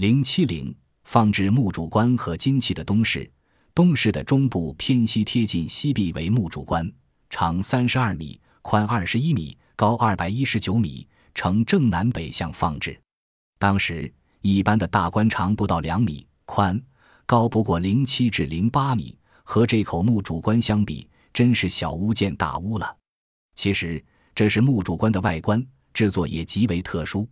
零七零放置墓主棺和金器的东室，东室的中部偏西贴近西壁为墓主棺，长三十二米，宽二十一米，高二百一十九米，呈正南北向放置。当时一般的大棺长不到两米，宽高不过零七至零八米，和这口墓主棺相比，真是小巫见大巫了。其实这是墓主棺的外观，制作也极为特殊，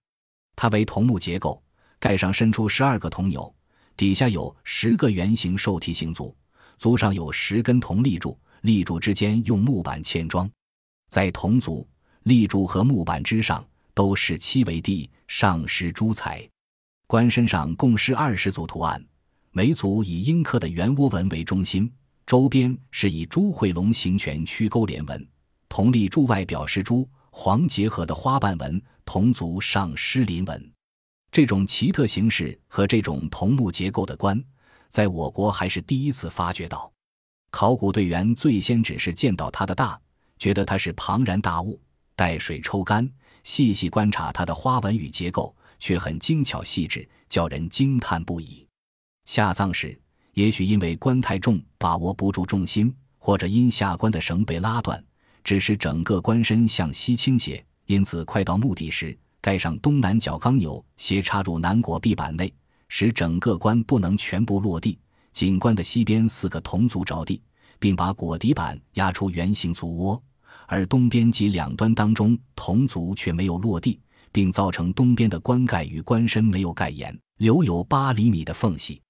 它为桐木结构。盖上伸出十二个铜钮，底下有十个圆形兽蹄形足，足上有十根铜立柱，立柱之间用木板嵌装，在铜足、立柱和木板之上都是漆为地，上施朱彩。棺身上共施二十组图案，每组以阴刻的圆涡纹为中心，周边是以朱慧龙形拳曲钩连纹，铜立柱外表是朱黄结合的花瓣纹，铜足上施鳞纹。这种奇特形式和这种桐木结构的棺，在我国还是第一次发掘到。考古队员最先只是见到它的大，觉得它是庞然大物，待水抽干，细细观察它的花纹与结构，却很精巧细致，叫人惊叹不已。下葬时，也许因为棺太重，把握不住重心，或者因下棺的绳被拉断，致使整个棺身向西倾斜，因此快到墓地时。盖上东南角钢钮，斜插入南椁壁板内，使整个棺不能全部落地。景棺的西边四个铜足着地，并把椁底板压出圆形足窝，而东边及两端当中铜足却没有落地，并造成东边的棺盖与棺身没有盖严，留有八厘米的缝隙。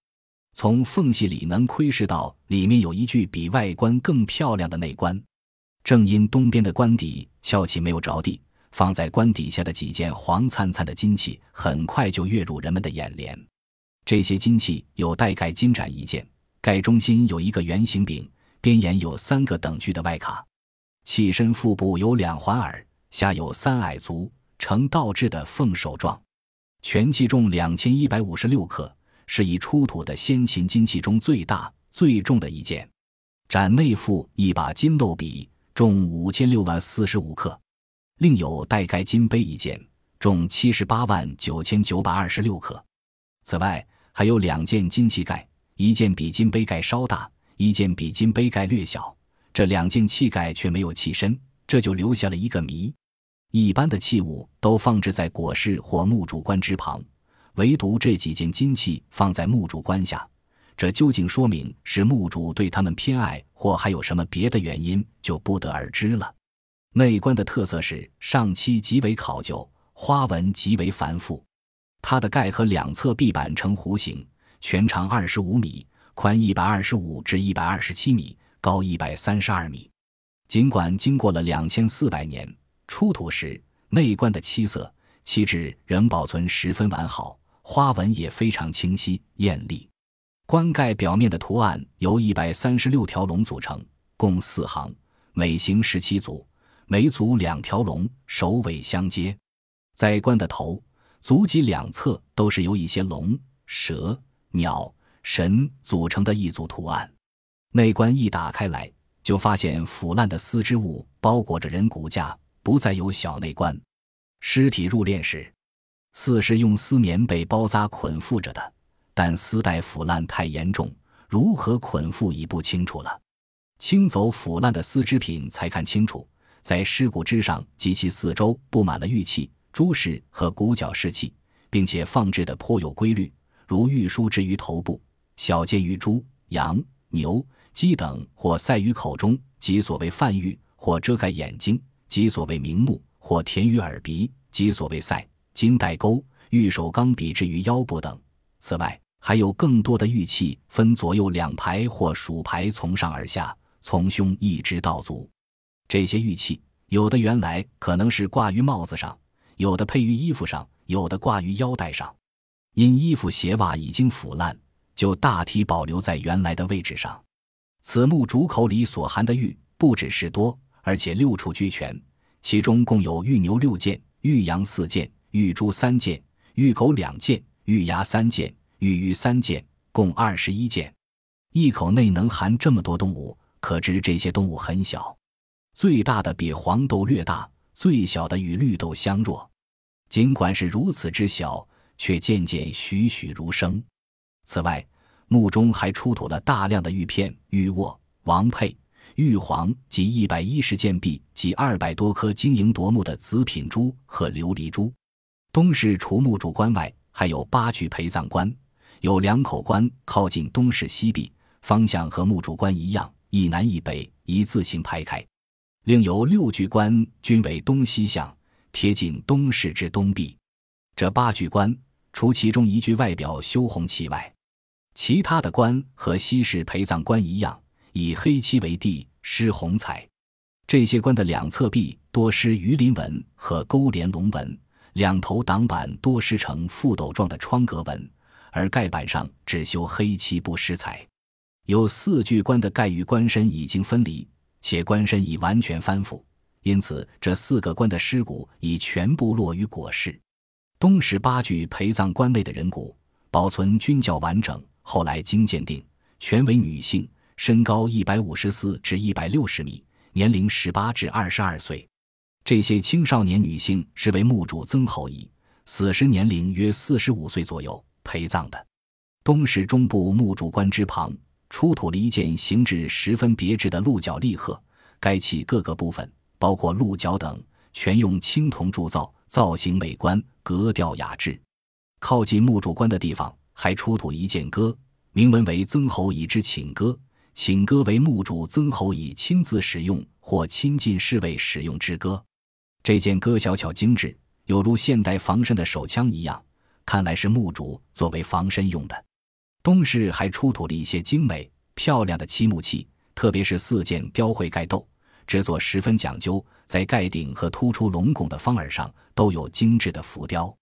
从缝隙里能窥视到里面有一具比外观更漂亮的内棺。正因东边的棺底翘起没有着地。放在棺底下的几件黄灿灿的金器，很快就跃入人们的眼帘。这些金器有带盖金盏一件，盖中心有一个圆形柄，边沿有三个等距的外卡。器身腹部有两环耳，下有三矮足，呈倒置的凤首状。全器重两千一百五十六克，是已出土的先秦金器中最大、最重的一件。盏内附一把金漏笔，重五千六万四十五克。另有带盖金杯一件，重七十八万九千九百二十六克。此外，还有两件金器盖，一件比金杯盖稍大，一件比金杯盖略小。这两件器盖却没有器身，这就留下了一个谜。一般的器物都放置在椁室或墓主棺之旁，唯独这几件金器放在墓主棺下，这究竟说明是墓主对他们偏爱，或还有什么别的原因，就不得而知了。内棺的特色是上漆极为考究，花纹极为繁复。它的盖和两侧壁板呈弧形，全长二十五米，宽一百二十五至一百二十七米，高一百三十二米。尽管经过了两千四百年，出土时内棺的漆色、漆质仍保存十分完好，花纹也非常清晰艳丽。棺盖表面的图案由一百三十六条龙组成，共四行，每行十七组。每组两条龙，首尾相接，在棺的头、足脊两侧都是由一些龙、蛇、鸟、神组成的一组图案。内棺一打开来，就发现腐烂的丝织物包裹着人骨架，不再有小内棺。尸体入殓时，似是用丝棉被包扎捆缚着的，但丝带腐烂太严重，如何捆缚已不清楚了。清走腐烂的丝织品，才看清楚。在尸骨之上及其四周布满了玉器、珠饰和骨角饰器，并且放置的颇有规律，如玉梳置于头部，小件于猪、羊、牛、鸡等，或塞于口中，即所谓泛玉；或遮盖眼睛，即所谓明目；或填于耳鼻，即所谓塞；金带钩、玉手钢笔置于腰部等。此外，还有更多的玉器，分左右两排或数排，从上而下，从胸一直到足。这些玉器，有的原来可能是挂于帽子上，有的配于衣服上，有的挂于腰带上。因衣服鞋袜已经腐烂，就大体保留在原来的位置上。此墓主口里所含的玉不只是多，而且六处俱全，其中共有玉牛六件、玉羊四件、玉猪三件、玉狗两件、玉牙三件、玉鱼三件，共二十一件。一口内能含这么多动物，可知这些动物很小。最大的比黄豆略大，最小的与绿豆相若。尽管是如此之小，却渐渐栩栩如生。此外，墓中还出土了大量的玉片、玉握、王佩、玉皇及一百一十件璧及二百多颗晶莹夺目的紫品珠和琉璃珠。东室除墓主棺外，还有八具陪葬棺，有两口棺靠近东室西壁，方向和墓主棺一样，一南一北，一字形排开；另有六具棺均为东西向，贴近东室之东壁。这八具棺，除其中一具外表修红漆外，其他的棺和西式陪葬棺一样，以黑漆为地，施红彩。这些棺的两侧壁多施鱼鳞纹和勾连龙纹，两头挡板多施成覆斗状的窗格纹，而盖板上只修黑漆不施彩。有四具棺的盖与棺身已经分离，且棺身已完全翻覆，因此这四个棺的尸骨已全部落于椁室。东十八具陪葬棺内的人骨保存均较完整。后来经鉴定，全为女性，身高一百五十四至一百六十米，年龄十八至二十二岁。这些青少年女性是为墓主曾侯乙，死时年龄约四十五岁左右陪葬的。东室中部墓主棺之旁出土了一件形制十分别致的鹿角立鹤，该器各个部分，包括鹿角等，全用青铜铸造，造型美观，格调雅致。靠近墓主棺的地方。还出土一件歌，铭文为曾侯乙之请歌。请歌为墓主曾侯乙亲自使用或亲近侍卫使用之歌。这件歌小巧精致，有如现代防身的手枪一样，看来是墓主作为防身用的。东室还出土了一些精美漂亮的漆木器，特别是四件雕绘盖斗，制作十分讲究，在盖顶和突出龙拱的方耳上都有精致的浮雕。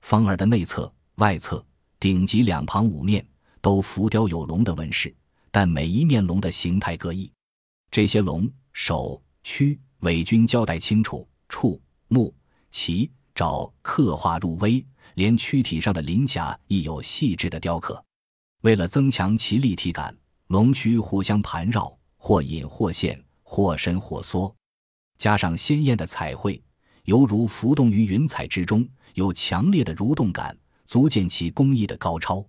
方耳的内侧、外侧。顶及两旁五面都浮雕有龙的纹饰，但每一面龙的形态各异。这些龙首、躯、尾均交代清楚，触、目、鳍、爪刻画入微，连躯体上的鳞甲亦有细致的雕刻。为了增强其立体感，龙须互相盘绕，或隐或现，或伸或缩，加上鲜艳的彩绘，犹如浮动于云彩之中，有强烈的蠕动感。足见其工艺的高超。